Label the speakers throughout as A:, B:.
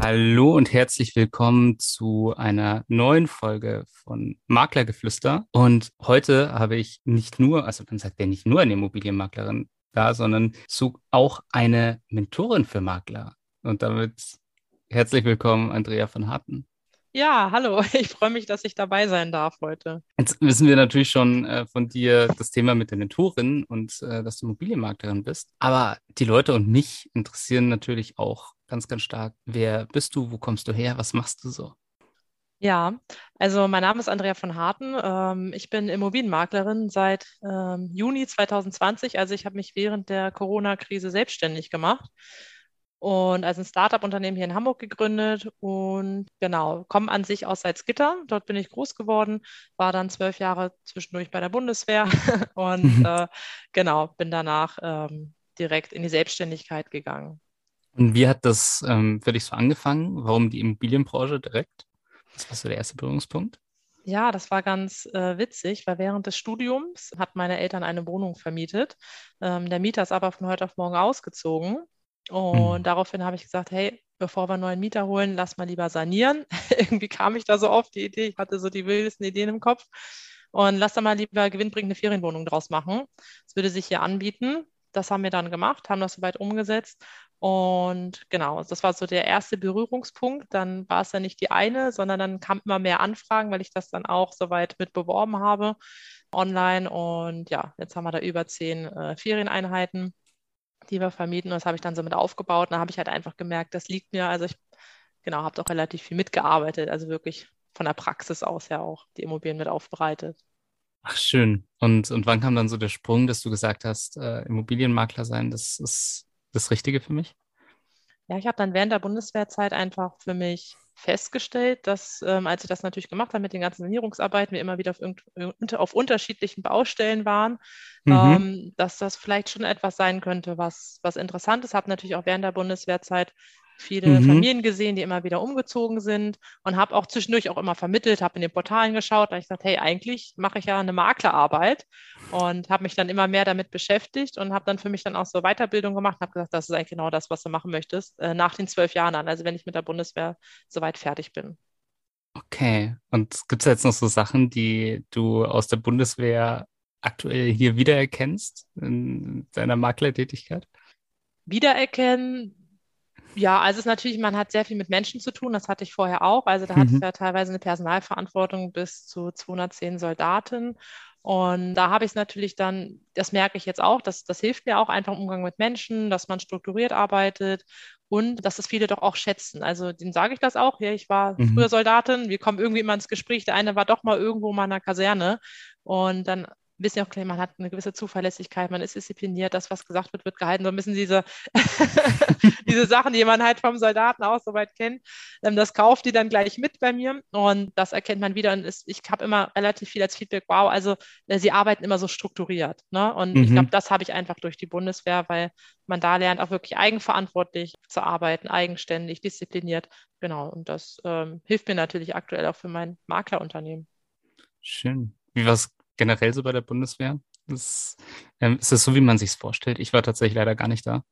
A: Hallo und herzlich willkommen zu einer neuen Folge von Maklergeflüster. Und heute habe ich nicht nur, also dann sagt er nicht nur eine Immobilienmaklerin da, sondern auch eine Mentorin für Makler. Und damit herzlich willkommen, Andrea von Harten.
B: Ja, hallo. Ich freue mich, dass ich dabei sein darf heute.
A: Jetzt wissen wir natürlich schon äh, von dir das Thema mit der Mentorin und äh, dass du Immobilienmaklerin bist. Aber die Leute und mich interessieren natürlich auch ganz, ganz stark. Wer bist du? Wo kommst du her? Was machst du so?
B: Ja, also mein Name ist Andrea von Harten. Ähm, ich bin Immobilienmaklerin seit ähm, Juni 2020. Also ich habe mich während der Corona-Krise selbstständig gemacht und als ein Startup-Unternehmen hier in Hamburg gegründet und genau, komme an sich aus Salzgitter. Dort bin ich groß geworden, war dann zwölf Jahre zwischendurch bei der Bundeswehr und äh, genau, bin danach ähm, direkt in die Selbstständigkeit gegangen.
A: Und wie hat das ähm, für dich so angefangen? Warum die Immobilienbranche direkt? Was war so der erste Berührungspunkt?
B: Ja, das war ganz äh, witzig, weil während des Studiums hat meine Eltern eine Wohnung vermietet. Ähm, der Mieter ist aber von heute auf morgen ausgezogen und mhm. daraufhin habe ich gesagt, hey, bevor wir einen neuen Mieter holen, lass mal lieber sanieren. Irgendwie kam ich da so auf die Idee, ich hatte so die wildesten Ideen im Kopf. Und lass da mal lieber gewinnbringende Ferienwohnung draus machen. Das würde sich hier anbieten. Das haben wir dann gemacht, haben das soweit umgesetzt. Und genau, das war so der erste Berührungspunkt. Dann war es ja nicht die eine, sondern dann kamen immer mehr Anfragen, weil ich das dann auch soweit mit beworben habe online. Und ja, jetzt haben wir da über zehn äh, Ferieneinheiten die wir vermieten. Und das habe ich dann so mit aufgebaut. Und da habe ich halt einfach gemerkt, das liegt mir. Also ich genau, habe auch relativ viel mitgearbeitet, also wirklich von der Praxis aus ja auch die Immobilien mit aufbereitet.
A: Ach, schön. Und, und wann kam dann so der Sprung, dass du gesagt hast, äh, Immobilienmakler sein, das ist das Richtige für mich?
B: Ja, ich habe dann während der Bundeswehrzeit einfach für mich festgestellt, dass, ähm, als ich das natürlich gemacht habe mit den ganzen Sanierungsarbeiten, wir immer wieder auf, unter, auf unterschiedlichen Baustellen waren, mhm. ähm, dass das vielleicht schon etwas sein könnte, was, was interessant ist. Habe natürlich auch während der Bundeswehrzeit viele mhm. Familien gesehen, die immer wieder umgezogen sind und habe auch zwischendurch auch immer vermittelt, habe in den Portalen geschaut, da ich gesagt, hey, eigentlich mache ich ja eine Maklerarbeit und habe mich dann immer mehr damit beschäftigt und habe dann für mich dann auch so Weiterbildung gemacht und habe gesagt, das ist eigentlich genau das, was du machen möchtest, äh, nach den zwölf Jahren an, also wenn ich mit der Bundeswehr soweit fertig bin.
A: Okay, und gibt es jetzt noch so Sachen, die du aus der Bundeswehr aktuell hier wiedererkennst in deiner Maklertätigkeit?
B: Wiedererkennen ja, also es ist natürlich, man hat sehr viel mit Menschen zu tun, das hatte ich vorher auch. Also da mhm. hatte ich ja teilweise eine Personalverantwortung bis zu 210 Soldaten. Und da habe ich es natürlich dann, das merke ich jetzt auch, dass, das hilft mir auch einfach im Umgang mit Menschen, dass man strukturiert arbeitet und dass das viele doch auch schätzen. Also denen sage ich das auch. Ja, ich war mhm. früher Soldatin, wir kommen irgendwie immer ins Gespräch. Der eine war doch mal irgendwo mal in einer Kaserne und dann wissen ja auch, man hat eine gewisse Zuverlässigkeit, man ist diszipliniert, das, was gesagt wird, wird gehalten. So ein bisschen diese, diese Sachen, die man halt vom Soldaten aus soweit kennt. Ähm, das kauft die dann gleich mit bei mir und das erkennt man wieder. Und ist, ich habe immer relativ viel als Feedback, wow, also äh, sie arbeiten immer so strukturiert. Ne? Und mhm. ich glaube, das habe ich einfach durch die Bundeswehr, weil man da lernt, auch wirklich eigenverantwortlich zu arbeiten, eigenständig, diszipliniert. Genau. Und das ähm, hilft mir natürlich aktuell auch für mein Maklerunternehmen.
A: Schön. Wie war es generell so bei der Bundeswehr? Das, ähm, ist das so, wie man sich vorstellt? Ich war tatsächlich leider gar nicht da.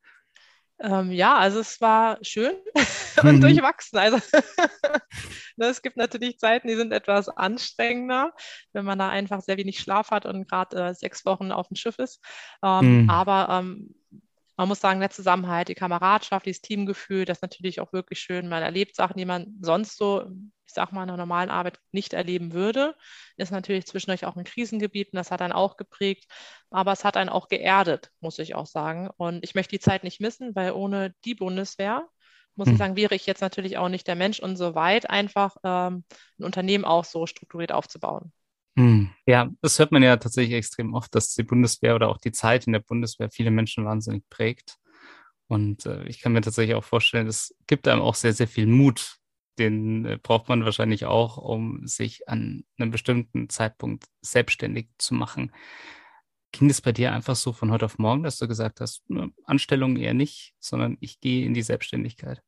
B: Ähm, ja, also es war schön und mhm. durchwachsen. Also ne, es gibt natürlich Zeiten, die sind etwas anstrengender, wenn man da einfach sehr wenig Schlaf hat und gerade äh, sechs Wochen auf dem Schiff ist. Ähm, mhm. Aber ähm, man muss sagen, der Zusammenhalt, die Kameradschaft, dieses Teamgefühl, das ist natürlich auch wirklich schön. Man erlebt Sachen, die man sonst so, ich sag mal, in einer normalen Arbeit nicht erleben würde. Ist natürlich zwischendurch auch in Krisengebieten, das hat einen auch geprägt, aber es hat einen auch geerdet, muss ich auch sagen. Und ich möchte die Zeit nicht missen, weil ohne die Bundeswehr, muss hm. ich sagen, wäre ich jetzt natürlich auch nicht der Mensch und so weit, einfach ähm, ein Unternehmen auch so strukturiert aufzubauen.
A: Hm. Ja, das hört man ja tatsächlich extrem oft, dass die Bundeswehr oder auch die Zeit in der Bundeswehr viele Menschen wahnsinnig prägt. Und äh, ich kann mir tatsächlich auch vorstellen, es gibt einem auch sehr, sehr viel Mut. Den äh, braucht man wahrscheinlich auch, um sich an einem bestimmten Zeitpunkt selbstständig zu machen. Ging das bei dir einfach so von heute auf morgen, dass du gesagt hast, ne, Anstellung eher nicht, sondern ich gehe in die Selbstständigkeit?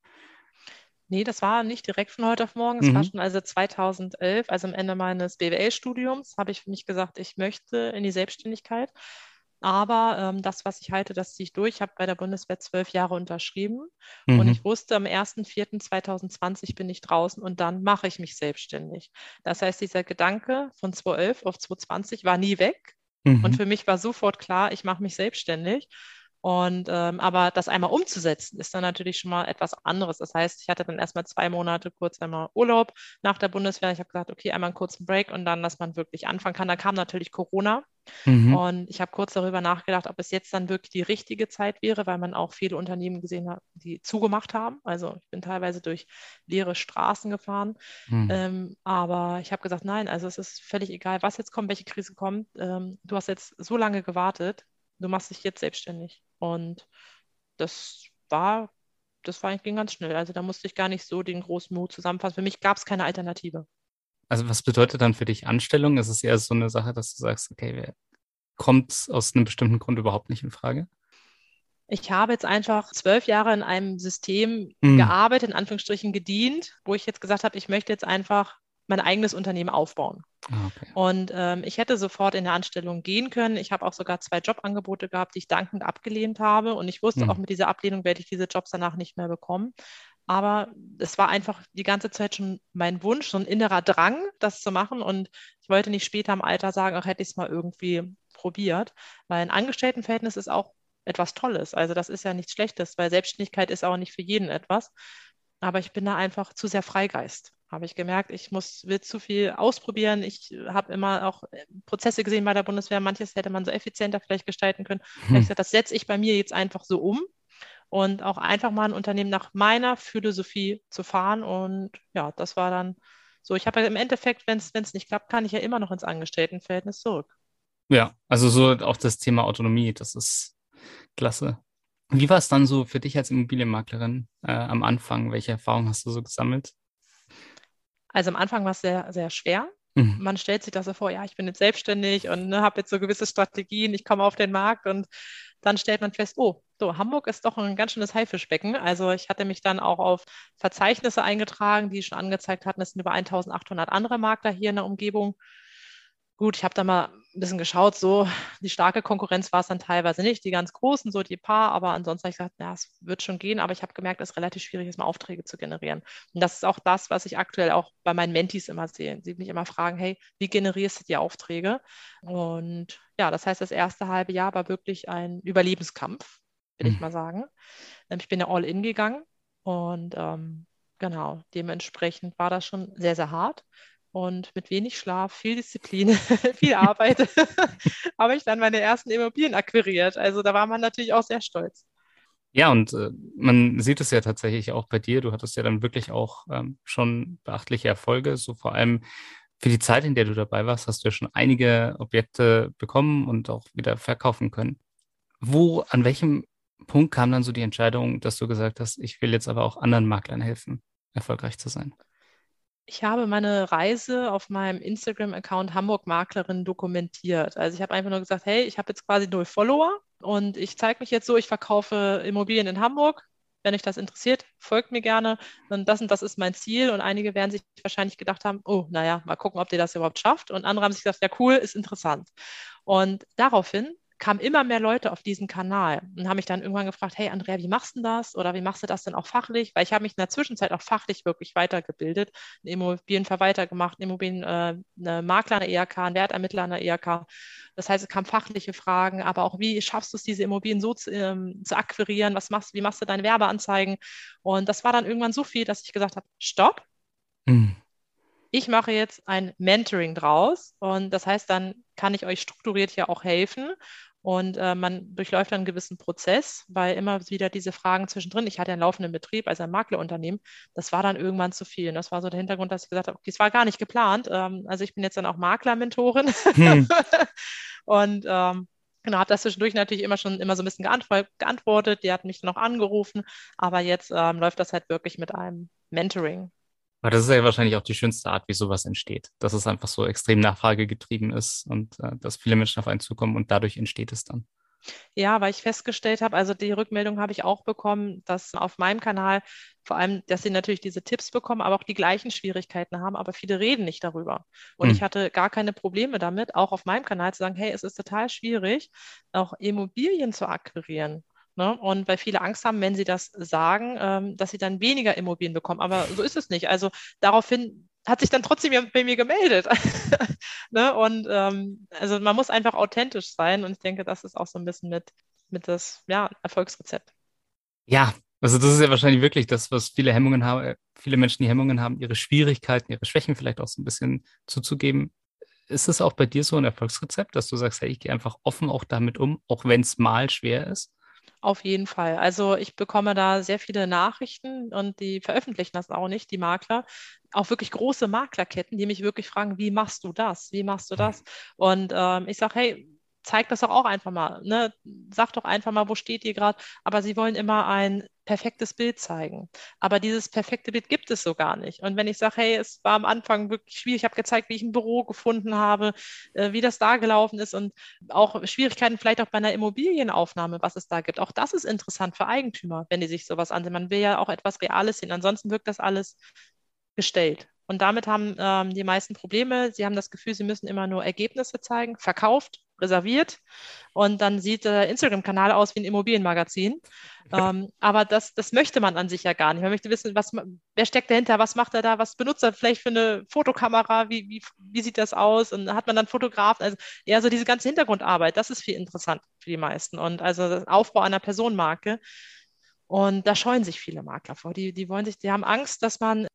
B: Nee, das war nicht direkt von heute auf morgen. Es mhm. war schon also 2011, also am Ende meines BWL-Studiums, habe ich für mich gesagt, ich möchte in die Selbstständigkeit. Aber ähm, das, was ich halte, das ziehe ich durch. Ich habe bei der Bundeswehr zwölf Jahre unterschrieben mhm. und ich wusste, am 1.4.2020 bin ich draußen und dann mache ich mich selbstständig. Das heißt, dieser Gedanke von 2011 auf 2020 war nie weg. Mhm. Und für mich war sofort klar, ich mache mich selbstständig. Und ähm, aber das einmal umzusetzen, ist dann natürlich schon mal etwas anderes. Das heißt, ich hatte dann erstmal zwei Monate kurz einmal Urlaub nach der Bundeswehr. Ich habe gesagt, okay, einmal einen kurzen Break und dann, dass man wirklich anfangen kann. Da kam natürlich Corona. Mhm. Und ich habe kurz darüber nachgedacht, ob es jetzt dann wirklich die richtige Zeit wäre, weil man auch viele Unternehmen gesehen hat, die zugemacht haben. Also ich bin teilweise durch leere Straßen gefahren. Mhm. Ähm, aber ich habe gesagt, nein, also es ist völlig egal, was jetzt kommt, welche Krise kommt. Ähm, du hast jetzt so lange gewartet, du machst dich jetzt selbstständig. Und das war, das war, ging ganz schnell. Also da musste ich gar nicht so den großen Mut zusammenfassen. Für mich gab es keine Alternative.
A: Also was bedeutet dann für dich Anstellung? Ist es eher so eine Sache, dass du sagst, okay, kommt aus einem bestimmten Grund überhaupt nicht in Frage?
B: Ich habe jetzt einfach zwölf Jahre in einem System mhm. gearbeitet, in Anführungsstrichen gedient, wo ich jetzt gesagt habe, ich möchte jetzt einfach mein eigenes Unternehmen aufbauen. Ah, okay. Und ähm, ich hätte sofort in der Anstellung gehen können. Ich habe auch sogar zwei Jobangebote gehabt, die ich dankend abgelehnt habe. Und ich wusste mhm. auch mit dieser Ablehnung werde ich diese Jobs danach nicht mehr bekommen. Aber es war einfach die ganze Zeit schon mein Wunsch, so ein innerer Drang, das zu machen. Und ich wollte nicht später im Alter sagen, ach, hätte ich es mal irgendwie probiert. Weil ein Angestelltenverhältnis ist auch etwas Tolles. Also das ist ja nichts Schlechtes, weil Selbstständigkeit ist auch nicht für jeden etwas. Aber ich bin da einfach zu sehr Freigeist habe ich gemerkt, ich muss, will zu viel ausprobieren. Ich habe immer auch äh, Prozesse gesehen bei der Bundeswehr. Manches hätte man so effizienter vielleicht gestalten können. Hm. Ich gesagt, das setze ich bei mir jetzt einfach so um und auch einfach mal ein Unternehmen nach meiner Philosophie zu fahren. Und ja, das war dann so. Ich habe ja im Endeffekt, wenn es nicht klappt, kann ich ja immer noch ins Angestelltenverhältnis zurück.
A: Ja, also so auch das Thema Autonomie, das ist klasse. Wie war es dann so für dich als Immobilienmaklerin äh, am Anfang? Welche Erfahrungen hast du so gesammelt?
B: Also am Anfang war es sehr, sehr schwer. Mhm. Man stellt sich das so vor, ja, ich bin jetzt selbstständig und ne, habe jetzt so gewisse Strategien, ich komme auf den Markt und dann stellt man fest, oh, so, Hamburg ist doch ein ganz schönes Haifischbecken. Also ich hatte mich dann auch auf Verzeichnisse eingetragen, die schon angezeigt hatten, es sind über 1800 andere Makler hier in der Umgebung. Gut, ich habe da mal ein bisschen geschaut, so die starke Konkurrenz war es dann teilweise nicht, die ganz großen, so die paar, aber ansonsten habe ich gesagt, ja, es wird schon gehen, aber ich habe gemerkt, es ist relativ schwierig ist, mal Aufträge zu generieren. Und das ist auch das, was ich aktuell auch bei meinen Mentees immer sehe. Sie mich immer fragen, hey, wie generierst du die Aufträge? Und ja, das heißt, das erste halbe Jahr war wirklich ein Überlebenskampf, will mhm. ich mal sagen. Ähm, ich bin ja all in gegangen und ähm, genau, dementsprechend war das schon sehr, sehr hart und mit wenig Schlaf, viel Disziplin, viel Arbeit habe ich dann meine ersten Immobilien akquiriert. Also da war man natürlich auch sehr stolz.
A: Ja, und äh, man sieht es ja tatsächlich auch bei dir. Du hattest ja dann wirklich auch ähm, schon beachtliche Erfolge. So vor allem für die Zeit, in der du dabei warst, hast du ja schon einige Objekte bekommen und auch wieder verkaufen können. Wo, an welchem Punkt kam dann so die Entscheidung, dass du gesagt hast, ich will jetzt aber auch anderen Maklern helfen, erfolgreich zu sein?
B: Ich habe meine Reise auf meinem Instagram-Account Hamburg Maklerin dokumentiert. Also ich habe einfach nur gesagt, hey, ich habe jetzt quasi null Follower und ich zeige mich jetzt so, ich verkaufe Immobilien in Hamburg. Wenn euch das interessiert, folgt mir gerne. Und das und das ist mein Ziel. Und einige werden sich wahrscheinlich gedacht haben, oh, naja, mal gucken, ob ihr das überhaupt schafft. Und andere haben sich gesagt, ja, cool, ist interessant. Und daraufhin kamen immer mehr Leute auf diesen Kanal und haben mich dann irgendwann gefragt, hey Andrea, wie machst du das? Oder wie machst du das denn auch fachlich? Weil ich habe mich in der Zwischenzeit auch fachlich wirklich weitergebildet, einen Immobilienverwalter gemacht, einen Immobilienmakler äh, der IHK, einen Wertermittler an der IHK. Das heißt, es kamen fachliche Fragen, aber auch, wie schaffst du es, diese Immobilien so zu, ähm, zu akquirieren? Was machst, wie machst du deine Werbeanzeigen? Und das war dann irgendwann so viel, dass ich gesagt habe, stopp. Mhm ich mache jetzt ein Mentoring draus und das heißt, dann kann ich euch strukturiert hier auch helfen und äh, man durchläuft dann einen gewissen Prozess, weil immer wieder diese Fragen zwischendrin, ich hatte einen laufenden Betrieb, also ein Maklerunternehmen, das war dann irgendwann zu viel. Und das war so der Hintergrund, dass ich gesagt habe, okay, es war gar nicht geplant. Ähm, also ich bin jetzt dann auch Makler-Mentorin. Hm. und ähm, Genau, habe das zwischendurch natürlich immer schon immer so ein bisschen geantwortet. Die hat mich dann auch angerufen, aber jetzt ähm, läuft das halt wirklich mit einem Mentoring.
A: Aber das ist ja wahrscheinlich auch die schönste Art, wie sowas entsteht. Dass es einfach so extrem nachfragegetrieben ist und äh, dass viele Menschen auf einen zukommen und dadurch entsteht es dann.
B: Ja, weil ich festgestellt habe, also die Rückmeldung habe ich auch bekommen, dass auf meinem Kanal vor allem, dass sie natürlich diese Tipps bekommen, aber auch die gleichen Schwierigkeiten haben, aber viele reden nicht darüber. Und hm. ich hatte gar keine Probleme damit, auch auf meinem Kanal zu sagen, hey, es ist total schwierig, auch Immobilien zu akquirieren. Ne? Und weil viele Angst haben, wenn sie das sagen, ähm, dass sie dann weniger Immobilien bekommen. Aber so ist es nicht. Also daraufhin hat sich dann trotzdem bei mir gemeldet. ne? Und ähm, also man muss einfach authentisch sein und ich denke, das ist auch so ein bisschen mit, mit das ja, Erfolgsrezept.
A: Ja, also das ist ja wahrscheinlich wirklich das, was viele Hemmungen haben, äh, viele Menschen, die Hemmungen haben, ihre Schwierigkeiten, ihre Schwächen vielleicht auch so ein bisschen zuzugeben. Ist es auch bei dir so ein Erfolgsrezept, dass du sagst, hey, ich gehe einfach offen auch damit um, auch wenn es mal schwer ist?
B: Auf jeden Fall. Also ich bekomme da sehr viele Nachrichten und die veröffentlichen das auch nicht, die Makler. Auch wirklich große Maklerketten, die mich wirklich fragen, wie machst du das? Wie machst du das? Und ähm, ich sage, hey, zeig das doch auch einfach mal. Ne? Sag doch einfach mal, wo steht ihr gerade. Aber sie wollen immer ein perfektes Bild zeigen. Aber dieses perfekte Bild gibt es so gar nicht. Und wenn ich sage, hey, es war am Anfang wirklich schwierig, ich habe gezeigt, wie ich ein Büro gefunden habe, äh, wie das da gelaufen ist und auch Schwierigkeiten vielleicht auch bei einer Immobilienaufnahme, was es da gibt. Auch das ist interessant für Eigentümer, wenn die sich sowas ansehen. Man will ja auch etwas Reales sehen. Ansonsten wirkt das alles gestellt. Und damit haben ähm, die meisten Probleme. Sie haben das Gefühl, sie müssen immer nur Ergebnisse zeigen, verkauft, reserviert. Und dann sieht der Instagram-Kanal aus wie ein Immobilienmagazin. ähm, aber das, das möchte man an sich ja gar nicht. Man möchte wissen, was, wer steckt dahinter, was macht er da, was benutzt er vielleicht für eine Fotokamera, wie, wie, wie sieht das aus? Und hat man dann Fotografen? Also eher so diese ganze Hintergrundarbeit, das ist viel interessant für die meisten. Und also das Aufbau einer Personenmarke. Und da scheuen sich viele Makler vor. Die, die wollen sich, die haben Angst, dass man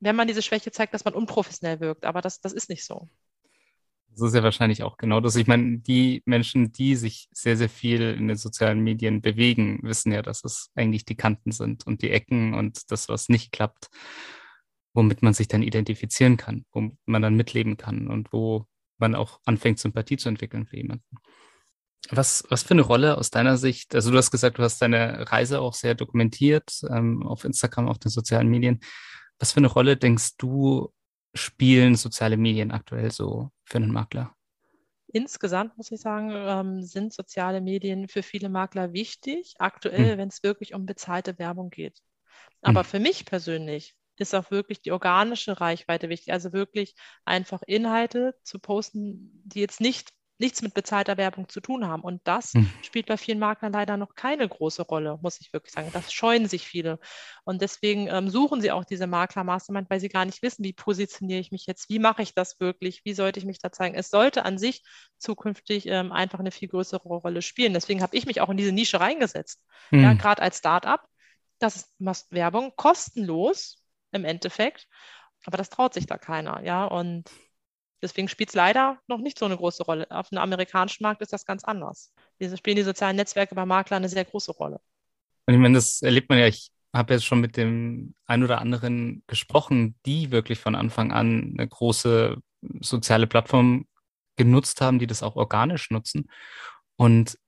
B: wenn man diese Schwäche zeigt, dass man unprofessionell wirkt. Aber das, das ist nicht so.
A: Das ist ja wahrscheinlich auch genau das. Ich meine, die Menschen, die sich sehr, sehr viel in den sozialen Medien bewegen, wissen ja, dass es eigentlich die Kanten sind und die Ecken und das, was nicht klappt, womit man sich dann identifizieren kann, wo man dann mitleben kann und wo man auch anfängt, Sympathie zu entwickeln für jemanden. Was, was für eine Rolle aus deiner Sicht, also du hast gesagt, du hast deine Reise auch sehr dokumentiert ähm, auf Instagram, auf den sozialen Medien. Was für eine Rolle denkst du, spielen soziale Medien aktuell so für einen Makler?
B: Insgesamt muss ich sagen, ähm, sind soziale Medien für viele Makler wichtig, aktuell, hm. wenn es wirklich um bezahlte Werbung geht. Aber hm. für mich persönlich ist auch wirklich die organische Reichweite wichtig. Also wirklich einfach Inhalte zu posten, die jetzt nicht nichts mit bezahlter Werbung zu tun haben. Und das hm. spielt bei vielen Maklern leider noch keine große Rolle, muss ich wirklich sagen. Das scheuen sich viele. Und deswegen ähm, suchen sie auch diese Makler-Mastermind, weil sie gar nicht wissen, wie positioniere ich mich jetzt, wie mache ich das wirklich, wie sollte ich mich da zeigen. Es sollte an sich zukünftig ähm, einfach eine viel größere Rolle spielen. Deswegen habe ich mich auch in diese Nische reingesetzt. Hm. Ja, gerade als Start-up, das ist Werbung kostenlos im Endeffekt. Aber das traut sich da keiner, ja. Und Deswegen spielt es leider noch nicht so eine große Rolle. Auf dem amerikanischen Markt ist das ganz anders. Diese spielen die sozialen Netzwerke bei Maklern eine sehr große Rolle.
A: Und ich meine, das erlebt man ja. Ich habe jetzt schon mit dem einen oder anderen gesprochen, die wirklich von Anfang an eine große soziale Plattform genutzt haben, die das auch organisch nutzen. Und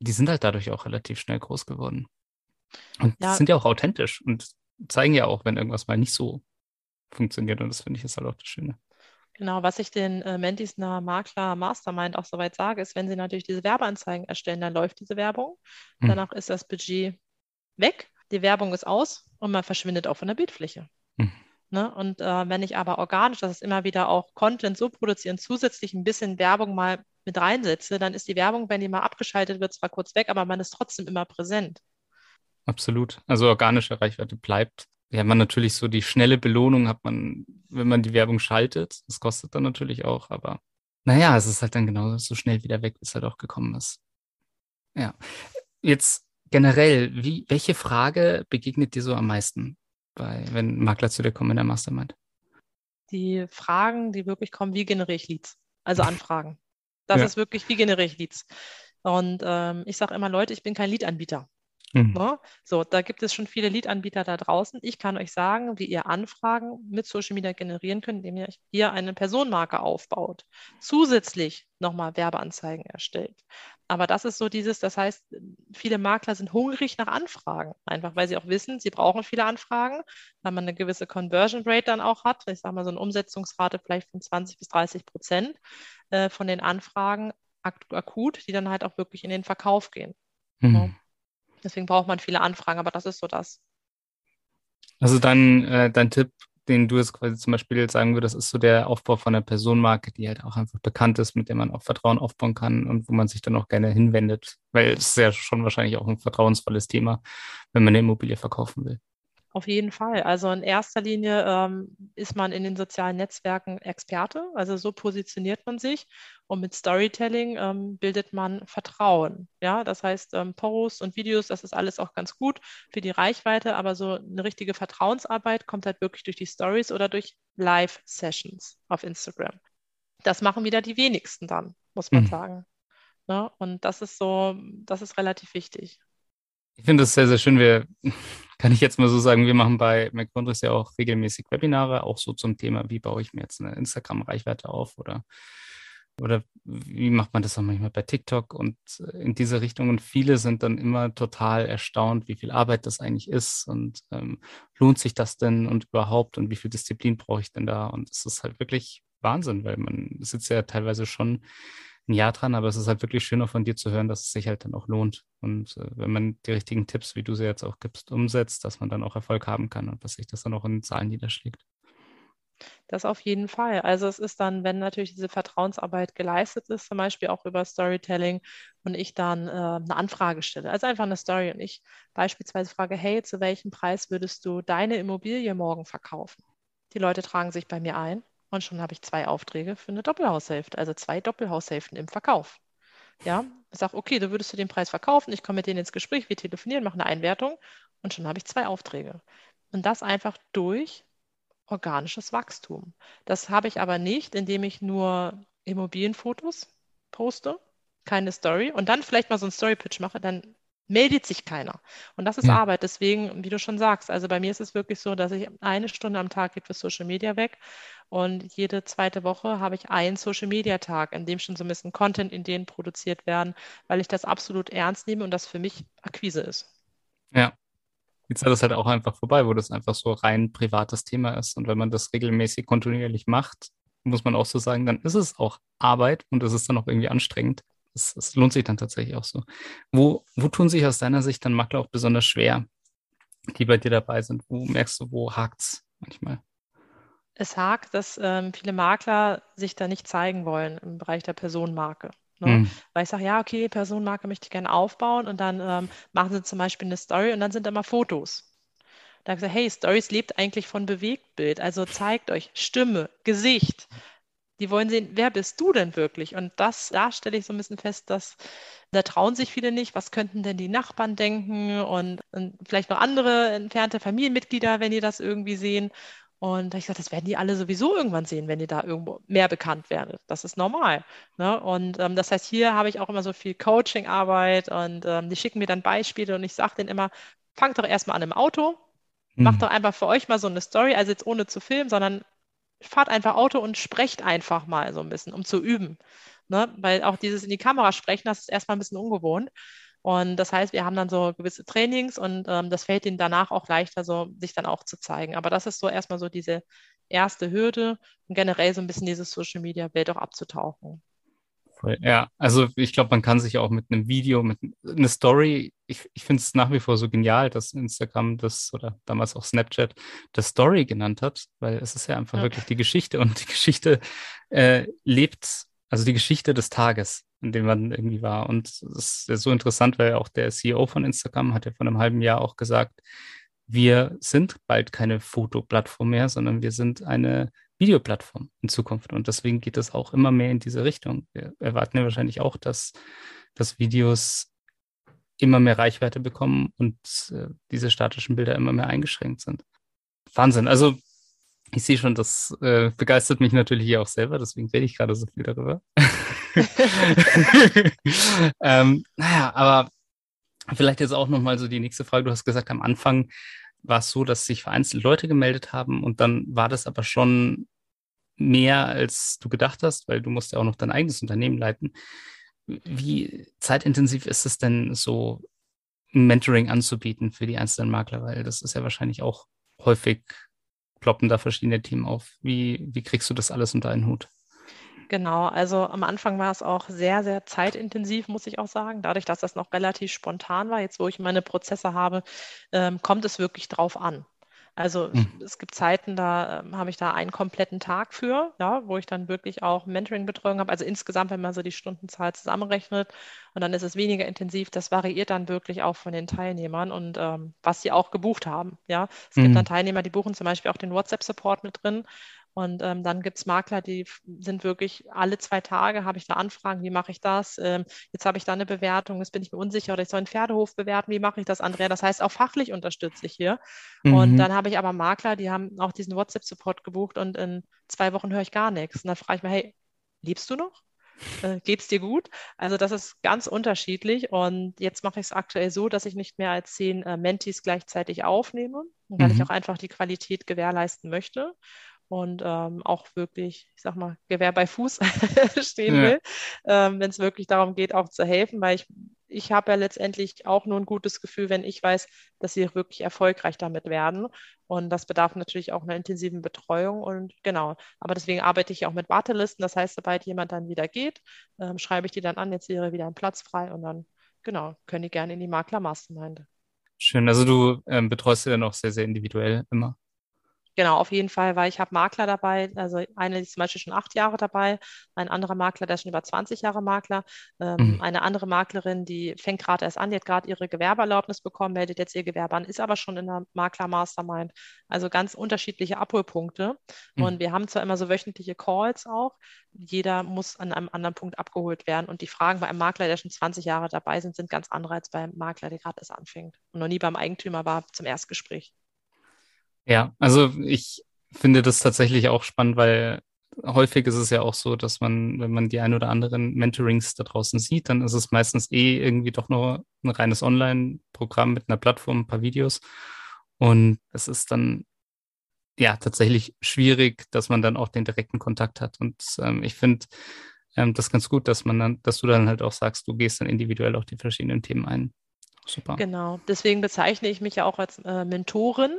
A: die sind halt dadurch auch relativ schnell groß geworden. Und ja. sind ja auch authentisch und zeigen ja auch, wenn irgendwas mal nicht so funktioniert. Und das finde ich ist halt auch das Schöne.
B: Genau, was ich den äh, Mentis einer Makler Mastermind auch soweit sage, ist, wenn sie natürlich diese Werbeanzeigen erstellen, dann läuft diese Werbung. Hm. Danach ist das Budget weg, die Werbung ist aus und man verschwindet auch von der Bildfläche. Hm. Ne? Und äh, wenn ich aber organisch, das ist immer wieder auch Content so produzieren, zusätzlich ein bisschen Werbung mal mit reinsetze, dann ist die Werbung, wenn die mal abgeschaltet wird, zwar kurz weg, aber man ist trotzdem immer präsent.
A: Absolut. Also organische Reichweite bleibt ja, man natürlich so die schnelle Belohnung hat man, wenn man die Werbung schaltet. Das kostet dann natürlich auch, aber naja, es ist halt dann genauso so schnell wieder weg, bis er doch gekommen ist. Ja. Jetzt generell, wie, welche Frage begegnet dir so am meisten, bei, wenn Makler zu dir kommen in der Mastermind?
B: Die Fragen, die wirklich kommen, wie generiere ich Leads? Also Anfragen. Das ja. ist wirklich, wie generiere ich Leads? Und ähm, ich sage immer, Leute, ich bin kein Lead-Anbieter. Mhm. Ne? So, da gibt es schon viele Lead-Anbieter da draußen. Ich kann euch sagen, wie ihr Anfragen mit Social Media generieren könnt, indem ihr hier eine Personenmarke aufbaut. Zusätzlich nochmal Werbeanzeigen erstellt. Aber das ist so dieses, das heißt, viele Makler sind hungrig nach Anfragen, einfach weil sie auch wissen, sie brauchen viele Anfragen, weil man eine gewisse Conversion Rate dann auch hat. Ich sage mal so eine Umsetzungsrate vielleicht von 20 bis 30 Prozent äh, von den Anfragen ak akut, die dann halt auch wirklich in den Verkauf gehen. Mhm. Deswegen braucht man viele Anfragen, aber das ist so das.
A: Also dein, äh, dein Tipp, den du jetzt quasi zum Beispiel sagen würdest, ist so der Aufbau von einer Personenmarke, die halt auch einfach bekannt ist, mit der man auch Vertrauen aufbauen kann und wo man sich dann auch gerne hinwendet, weil es ist ja schon wahrscheinlich auch ein vertrauensvolles Thema, wenn man eine Immobilie verkaufen will.
B: Auf jeden Fall. Also in erster Linie ähm, ist man in den sozialen Netzwerken Experte. Also so positioniert man sich. Und mit Storytelling ähm, bildet man Vertrauen. Ja, das heißt, ähm, Posts und Videos, das ist alles auch ganz gut für die Reichweite. Aber so eine richtige Vertrauensarbeit kommt halt wirklich durch die Stories oder durch Live-Sessions auf Instagram. Das machen wieder die wenigsten dann, muss man mhm. sagen. Ne? Und das ist so, das ist relativ wichtig.
A: Ich finde das sehr, sehr schön. Wir, kann ich jetzt mal so sagen, wir machen bei McWonders ja auch regelmäßig Webinare, auch so zum Thema, wie baue ich mir jetzt eine Instagram-Reichweite auf oder, oder wie macht man das auch manchmal bei TikTok und in diese Richtung. Und viele sind dann immer total erstaunt, wie viel Arbeit das eigentlich ist und ähm, lohnt sich das denn und überhaupt und wie viel Disziplin brauche ich denn da? Und es ist halt wirklich Wahnsinn, weil man sitzt ja teilweise schon ein Jahr dran, aber es ist halt wirklich schön auch von dir zu hören, dass es sich halt dann auch lohnt. Und äh, wenn man die richtigen Tipps, wie du sie jetzt auch gibst, umsetzt, dass man dann auch Erfolg haben kann und dass sich das dann auch in Zahlen niederschlägt.
B: Das auf jeden Fall. Also es ist dann, wenn natürlich diese Vertrauensarbeit geleistet ist, zum Beispiel auch über Storytelling und ich dann äh, eine Anfrage stelle, also einfach eine Story und ich beispielsweise frage, hey, zu welchem Preis würdest du deine Immobilie morgen verkaufen? Die Leute tragen sich bei mir ein und schon habe ich zwei Aufträge für eine Doppelhaushälfte, also zwei Doppelhaushälften im Verkauf. Ja, ich sage, okay, du würdest du den Preis verkaufen, ich komme mit denen ins Gespräch, wir telefonieren, machen eine Einwertung und schon habe ich zwei Aufträge. Und das einfach durch organisches Wachstum. Das habe ich aber nicht, indem ich nur Immobilienfotos poste, keine Story und dann vielleicht mal so einen Story-Pitch mache, dann meldet sich keiner. Und das ist ja. Arbeit. Deswegen, wie du schon sagst, also bei mir ist es wirklich so, dass ich eine Stunde am Tag geht für Social Media weg und jede zweite Woche habe ich einen Social Media Tag, in dem schon so ein bisschen Content-Ideen produziert werden, weil ich das absolut ernst nehme und das für mich Akquise ist.
A: Ja. Zeit ist halt auch einfach vorbei, wo das einfach so rein privates Thema ist. Und wenn man das regelmäßig kontinuierlich macht, muss man auch so sagen, dann ist es auch Arbeit und es ist dann auch irgendwie anstrengend es, es lohnt sich dann tatsächlich auch so. Wo, wo tun sich aus deiner Sicht dann Makler auch besonders schwer, die bei dir dabei sind? Wo merkst du, wo hakt es manchmal?
B: Es hakt, dass ähm, viele Makler sich da nicht zeigen wollen im Bereich der Personenmarke. Ne? Mhm. Weil ich sage, ja, okay, Personenmarke möchte ich gerne aufbauen und dann ähm, machen sie zum Beispiel eine Story und dann sind da mal Fotos. Da habe ich gesagt, hey, Stories lebt eigentlich von Bewegtbild. Also zeigt euch Stimme, Gesicht, die wollen sehen, wer bist du denn wirklich? Und das, da stelle ich so ein bisschen fest, dass da trauen sich viele nicht. Was könnten denn die Nachbarn denken und, und vielleicht noch andere entfernte Familienmitglieder, wenn die das irgendwie sehen? Und ich gesagt, das werden die alle sowieso irgendwann sehen, wenn die da irgendwo mehr bekannt werden. Das ist normal. Ne? Und ähm, das heißt, hier habe ich auch immer so viel Coaching-Arbeit und ähm, die schicken mir dann Beispiele und ich sage denen immer, fangt doch erstmal an im Auto, macht mhm. doch einfach für euch mal so eine Story, also jetzt ohne zu filmen, sondern fahrt einfach Auto und sprecht einfach mal so ein bisschen, um zu üben. Ne? Weil auch dieses in die Kamera sprechen, das ist erstmal ein bisschen ungewohnt. Und das heißt, wir haben dann so gewisse Trainings und ähm, das fällt ihnen danach auch leichter, so sich dann auch zu zeigen. Aber das ist so erstmal so diese erste Hürde und generell so ein bisschen dieses Social Media Welt auch abzutauchen.
A: Ja, also ich glaube, man kann sich auch mit einem Video, mit einer Story, ich, ich finde es nach wie vor so genial, dass Instagram das oder damals auch Snapchat das Story genannt hat, weil es ist ja einfach ja. wirklich die Geschichte und die Geschichte äh, lebt, also die Geschichte des Tages, in dem man irgendwie war. Und es ist so interessant, weil auch der CEO von Instagram hat ja vor einem halben Jahr auch gesagt, wir sind bald keine Fotoplattform mehr, sondern wir sind eine Videoplattform in Zukunft. Und deswegen geht es auch immer mehr in diese Richtung. Wir erwarten ja wahrscheinlich auch, dass, dass Videos immer mehr Reichweite bekommen und äh, diese statischen Bilder immer mehr eingeschränkt sind. Wahnsinn. Also ich sehe schon, das äh, begeistert mich natürlich hier auch selber, deswegen rede ich gerade so viel darüber. ähm, naja, aber vielleicht jetzt auch nochmal so die nächste Frage. Du hast gesagt, am Anfang war es so, dass sich vereinzelt Leute gemeldet haben und dann war das aber schon mehr, als du gedacht hast, weil du musst ja auch noch dein eigenes Unternehmen leiten. Wie zeitintensiv ist es denn so, Mentoring anzubieten für die einzelnen Makler? Weil das ist ja wahrscheinlich auch häufig ploppen da verschiedene Themen auf. Wie, wie kriegst du das alles unter einen Hut?
B: Genau, also am Anfang war es auch sehr, sehr zeitintensiv, muss ich auch sagen. Dadurch, dass das noch relativ spontan war, jetzt wo ich meine Prozesse habe, ähm, kommt es wirklich drauf an. Also hm. es gibt Zeiten, da ähm, habe ich da einen kompletten Tag für, ja, wo ich dann wirklich auch Mentoring-Betreuung habe. Also insgesamt, wenn man so die Stundenzahl zusammenrechnet und dann ist es weniger intensiv, das variiert dann wirklich auch von den Teilnehmern und ähm, was sie auch gebucht haben. Ja, es gibt dann hm. Teilnehmer, die buchen zum Beispiel auch den WhatsApp-Support mit drin und ähm, dann gibt es Makler, die sind wirklich alle zwei Tage, habe ich da Anfragen, wie mache ich das? Ähm, jetzt habe ich da eine Bewertung, jetzt bin ich mir unsicher, oder ich soll einen Pferdehof bewerten, wie mache ich das, Andrea? Das heißt, auch fachlich unterstütze ich hier. Mhm. Und dann habe ich aber Makler, die haben auch diesen WhatsApp-Support gebucht und in zwei Wochen höre ich gar nichts. Und dann frage ich mich, hey, liebst du noch? Äh, Geht es dir gut? Also das ist ganz unterschiedlich und jetzt mache ich es aktuell so, dass ich nicht mehr als zehn äh, Mentees gleichzeitig aufnehme, weil mhm. ich auch einfach die Qualität gewährleisten möchte und ähm, auch wirklich, ich sag mal, Gewehr bei Fuß stehen ja. will, ähm, wenn es wirklich darum geht, auch zu helfen, weil ich, ich habe ja letztendlich auch nur ein gutes Gefühl, wenn ich weiß, dass sie wirklich erfolgreich damit werden. Und das bedarf natürlich auch einer intensiven Betreuung und genau. Aber deswegen arbeite ich auch mit Wartelisten. Das heißt, sobald jemand dann wieder geht, ähm, schreibe ich die dann an, jetzt wäre wieder ein Platz frei und dann, genau, können die gerne in die Makler-Mastermind.
A: Schön. Also du ähm, betreust sie dann auch sehr, sehr individuell immer.
B: Genau, auf jeden Fall, weil ich habe Makler dabei, also eine ist zum Beispiel schon acht Jahre dabei, ein anderer Makler, der ist schon über 20 Jahre Makler, ähm, mhm. eine andere Maklerin, die fängt gerade erst an, die hat gerade ihre Gewerbeerlaubnis bekommen, meldet jetzt ihr Gewerbe an, ist aber schon in der Makler-Mastermind. Also ganz unterschiedliche Abholpunkte. Mhm. Und wir haben zwar immer so wöchentliche Calls auch, jeder muss an einem anderen Punkt abgeholt werden. Und die Fragen bei einem Makler, der schon 20 Jahre dabei sind, sind ganz andere als beim Makler, der gerade erst anfängt und noch nie beim Eigentümer war zum Erstgespräch.
A: Ja, also ich finde das tatsächlich auch spannend, weil häufig ist es ja auch so, dass man, wenn man die ein oder anderen Mentorings da draußen sieht, dann ist es meistens eh irgendwie doch nur ein reines Online-Programm mit einer Plattform, ein paar Videos. Und es ist dann ja tatsächlich schwierig, dass man dann auch den direkten Kontakt hat. Und ähm, ich finde ähm, das ganz gut, dass man dann, dass du dann halt auch sagst, du gehst dann individuell auf die verschiedenen Themen ein.
B: Super. Genau, deswegen bezeichne ich mich ja auch als äh, Mentorin,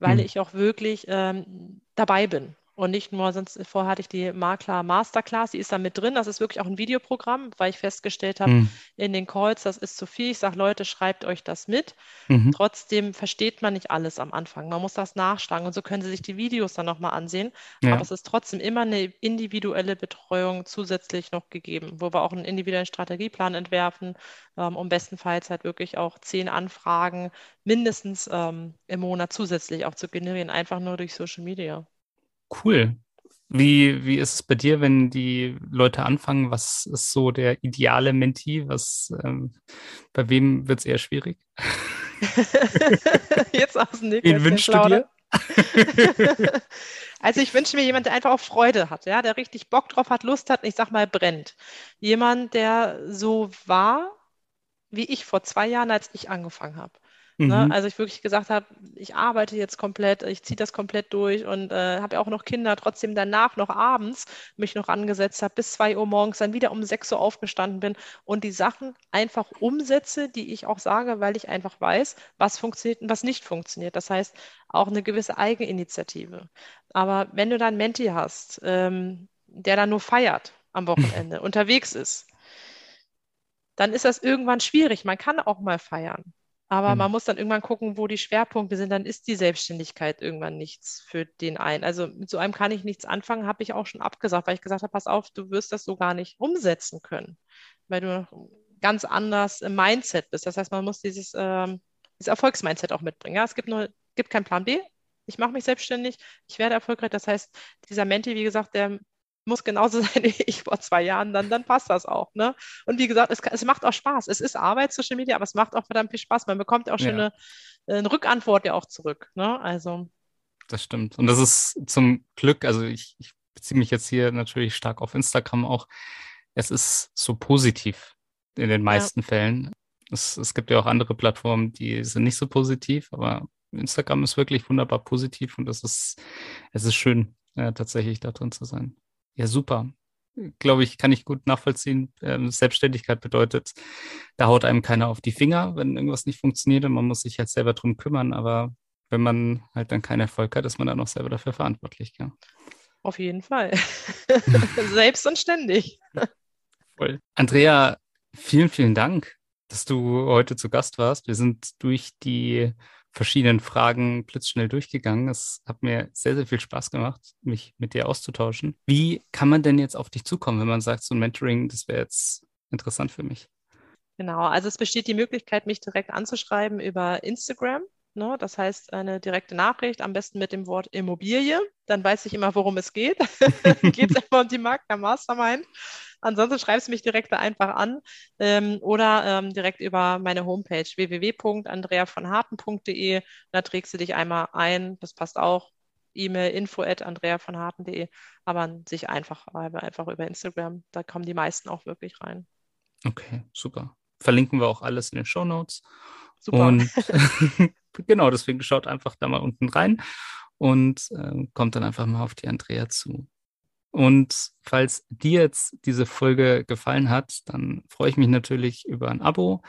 B: weil hm. ich auch wirklich ähm, dabei bin. Und nicht nur, sonst vorher hatte ich die Makler Masterclass, die ist da mit drin. Das ist wirklich auch ein Videoprogramm, weil ich festgestellt habe, mhm. in den Calls, das ist zu viel. Ich sage, Leute, schreibt euch das mit. Mhm. Trotzdem versteht man nicht alles am Anfang. Man muss das nachschlagen und so können Sie sich die Videos dann nochmal ansehen. Ja. Aber es ist trotzdem immer eine individuelle Betreuung zusätzlich noch gegeben, wo wir auch einen individuellen Strategieplan entwerfen, ähm, um bestenfalls halt wirklich auch zehn Anfragen mindestens ähm, im Monat zusätzlich auch zu generieren, einfach nur durch Social Media.
A: Cool. Wie, wie ist es bei dir, wenn die Leute anfangen? Was ist so der ideale Mentee? Was, ähm, bei wem wird es eher schwierig?
B: Jetzt aus dem
A: Wen wünschst du dir?
B: also ich wünsche mir jemanden, der einfach auch Freude hat, ja, der richtig Bock drauf hat, Lust hat, ich sag mal, brennt. Jemand, der so war, wie ich vor zwei Jahren, als ich angefangen habe. Ne? Mhm. Also ich wirklich gesagt habe, ich arbeite jetzt komplett, ich ziehe das komplett durch und äh, habe ja auch noch Kinder, trotzdem danach noch abends mich noch angesetzt habe, bis zwei Uhr morgens, dann wieder um sechs Uhr aufgestanden bin und die Sachen einfach umsetze, die ich auch sage, weil ich einfach weiß, was funktioniert und was nicht funktioniert. Das heißt, auch eine gewisse Eigeninitiative. Aber wenn du dann Menti hast, ähm, der dann nur feiert am Wochenende, unterwegs ist, dann ist das irgendwann schwierig. Man kann auch mal feiern. Aber mhm. man muss dann irgendwann gucken, wo die Schwerpunkte sind. Dann ist die Selbstständigkeit irgendwann nichts für den einen. Also mit so einem kann ich nichts anfangen, habe ich auch schon abgesagt, weil ich gesagt habe, pass auf, du wirst das so gar nicht umsetzen können, weil du ganz anders im Mindset bist. Das heißt, man muss dieses, ähm, dieses Erfolgsmindset auch mitbringen. Ja, es gibt nur, gibt keinen Plan B. Ich mache mich selbstständig, ich werde erfolgreich. Das heißt, dieser Menti, wie gesagt, der muss genauso sein wie ich vor zwei Jahren, dann, dann passt das auch. Ne? Und wie gesagt, es, es macht auch Spaß. Es ist Arbeit, Social Media, aber es macht auch verdammt viel Spaß. Man bekommt auch schon ja. eine, eine, Rückantwort ja auch zurück. Ne? Also.
A: Das stimmt. Und das ist zum Glück, also ich, ich beziehe mich jetzt hier natürlich stark auf Instagram auch. Es ist so positiv in den meisten ja. Fällen. Es, es gibt ja auch andere Plattformen, die sind nicht so positiv, aber Instagram ist wirklich wunderbar positiv und es ist, es ist schön, äh, tatsächlich da drin zu sein. Ja, super. Glaube ich, kann ich gut nachvollziehen. Ähm, Selbstständigkeit bedeutet, da haut einem keiner auf die Finger, wenn irgendwas nicht funktioniert und man muss sich halt selber drum kümmern. Aber wenn man halt dann keinen Erfolg hat, ist man dann auch selber dafür verantwortlich. Ja.
B: Auf jeden Fall. Selbst und ständig.
A: Voll. Andrea, vielen, vielen Dank, dass du heute zu Gast warst. Wir sind durch die verschiedenen Fragen blitzschnell durchgegangen. Es hat mir sehr, sehr viel Spaß gemacht, mich mit dir auszutauschen. Wie kann man denn jetzt auf dich zukommen, wenn man sagt, so ein Mentoring, das wäre jetzt interessant für mich?
B: Genau, also es besteht die Möglichkeit, mich direkt anzuschreiben über Instagram. Ne? Das heißt, eine direkte Nachricht, am besten mit dem Wort Immobilie. Dann weiß ich immer, worum es geht. geht es immer um die Makler Mastermind. Ansonsten schreibst du mich direkt einfach an ähm, oder ähm, direkt über meine Homepage www.andreavonharten.de. Da trägst du dich einmal ein. Das passt auch. E-Mail info at andreavonharten.de. Aber sich einfach, einfach über Instagram. Da kommen die meisten auch wirklich rein.
A: Okay, super. Verlinken wir auch alles in den Show Notes. Super. Und genau, deswegen schaut einfach da mal unten rein und äh, kommt dann einfach mal auf die Andrea zu. Und falls dir jetzt diese Folge gefallen hat, dann freue ich mich natürlich über ein Abo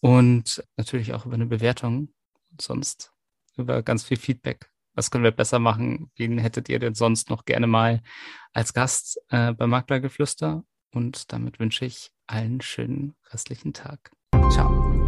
A: und natürlich auch über eine Bewertung und sonst über ganz viel Feedback. Was können wir besser machen? Wen hättet ihr denn sonst noch gerne mal als Gast äh, bei Maklergeflüster? Und damit wünsche ich allen schönen restlichen Tag. Ciao.